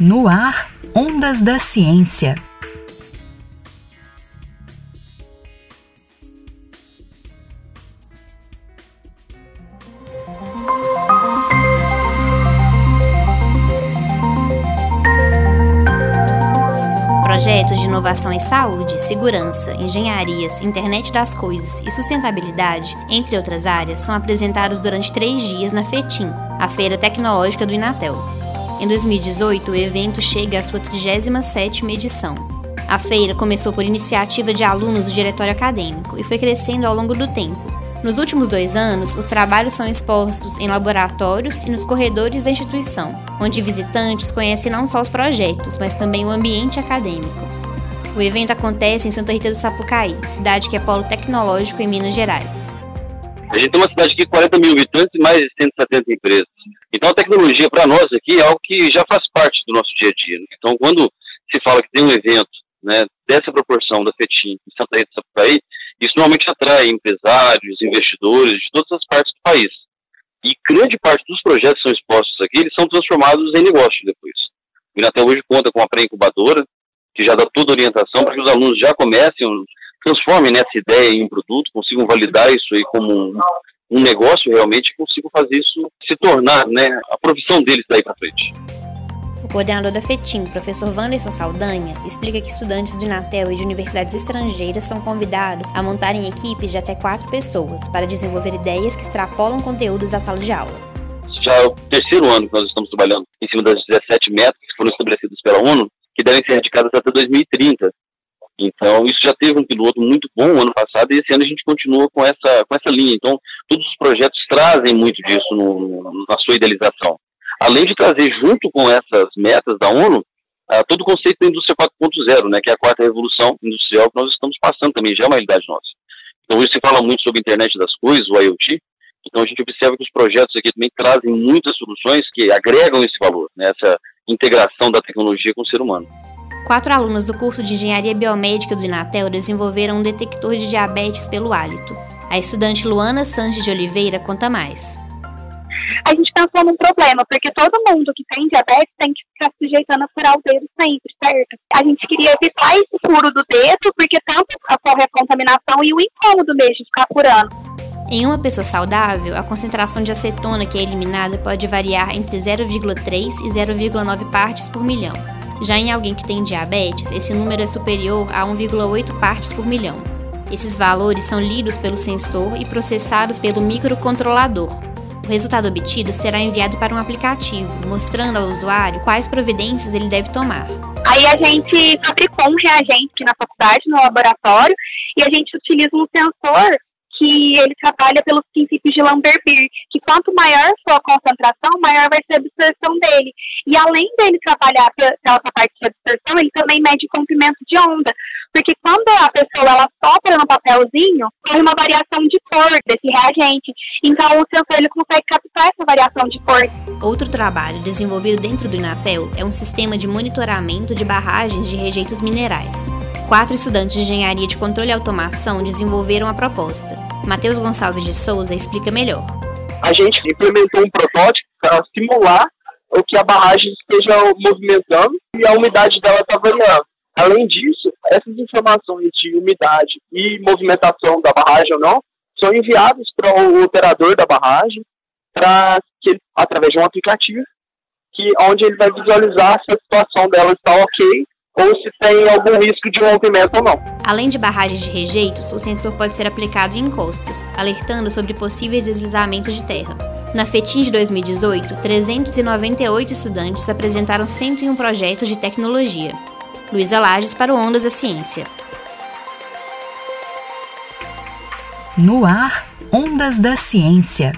No ar, Ondas da Ciência. Projetos de inovação em saúde, segurança, engenharias, internet das coisas e sustentabilidade, entre outras áreas, são apresentados durante três dias na FETIM, a Feira Tecnológica do Inatel. Em 2018, o evento chega à sua 37ª edição. A feira começou por iniciativa de alunos do diretório acadêmico e foi crescendo ao longo do tempo. Nos últimos dois anos, os trabalhos são expostos em laboratórios e nos corredores da instituição, onde visitantes conhecem não só os projetos, mas também o ambiente acadêmico. O evento acontece em Santa Rita do Sapucaí, cidade que é polo tecnológico em Minas Gerais. A gente tem uma cidade de 40 mil habitantes e mais de 170 empresas. Então a tecnologia para nós aqui é algo que já faz parte do nosso dia a dia. Né? Então quando se fala que tem um evento né, dessa proporção da FETIM em Santa Rita do Sapucaí, isso normalmente atrai empresários, investidores de todas as partes do país. E grande parte dos projetos que são expostos aqui, eles são transformados em negócio depois. O Inatel hoje conta com a pré-incubadora, que já dá toda a orientação para que os alunos já comecem, transformem nessa ideia em produto, consigam validar isso aí como um, um negócio realmente consigo fazer isso se tornar né, a profissão deles daí para frente. O coordenador da FETIM, professor Wanderson Saldanha, explica que estudantes do Inatel e de universidades estrangeiras são convidados a montarem equipes de até quatro pessoas para desenvolver ideias que extrapolam conteúdos da sala de aula. Já é o terceiro ano que nós estamos trabalhando em cima das 17 metas que foram estabelecidas pela ONU, que devem ser radicadas até 2030. Então, isso já teve um piloto muito bom ano passado e esse ano a gente continua com essa, com essa linha. Então, todos os projetos trazem muito disso no, na sua idealização. Além de trazer junto com essas metas da ONU, uh, todo o conceito da indústria 4.0, né, que é a quarta revolução industrial que nós estamos passando também, já é uma realidade nossa. Então, hoje se fala muito sobre a internet das coisas, o IoT, então a gente observa que os projetos aqui também trazem muitas soluções que agregam esse valor, né, essa integração da tecnologia com o ser humano. Quatro alunos do curso de Engenharia Biomédica do Inatel desenvolveram um detector de diabetes pelo hálito. A estudante Luana Sanches de Oliveira conta mais. A gente pensou num problema, porque todo mundo que tem diabetes tem que ficar sujeitando a furar o dedo sempre, certo? A gente queria evitar esse furo do dedo, porque tanto ocorre a contaminação e o incômodo mesmo de ficar furando. Em uma pessoa saudável, a concentração de acetona que é eliminada pode variar entre 0,3 e 0,9 partes por milhão. Já em alguém que tem diabetes, esse número é superior a 1,8 partes por milhão. Esses valores são lidos pelo sensor e processados pelo microcontrolador. O resultado obtido será enviado para um aplicativo, mostrando ao usuário quais providências ele deve tomar. Aí a gente fabricou um reagente aqui na faculdade, no laboratório, e a gente utiliza um sensor que ele trabalha pelos princípios de Lambert-Beer, que quanto maior for a concentração, maior vai ser a absorção dele. E além dele trabalhar pela parte de absorção, ele também mede comprimento de onda, porque quando a pessoa ela sopra no papelzinho, tem uma variação de cor desse reagente. Então o sensor ele consegue captar essa variação de cor. Outro trabalho desenvolvido dentro do Inatel é um sistema de monitoramento de barragens de rejeitos minerais. Quatro estudantes de engenharia de controle e automação desenvolveram a proposta. Matheus Gonçalves de Souza explica melhor. A gente implementou um protótipo para simular o que a barragem esteja movimentando e a umidade dela está variando. Além disso, essas informações de umidade e movimentação da barragem ou não são enviadas para o operador da barragem para que através de um aplicativo que onde ele vai visualizar se a situação dela está ok ou se tem algum risco de rompimento ou não. Além de barragens de rejeitos, o sensor pode ser aplicado em encostas, alertando sobre possíveis deslizamentos de terra. Na FETIM de 2018, 398 estudantes apresentaram 101 projetos de tecnologia. Luísa Lages para o Ondas da Ciência. No ar, Ondas da Ciência.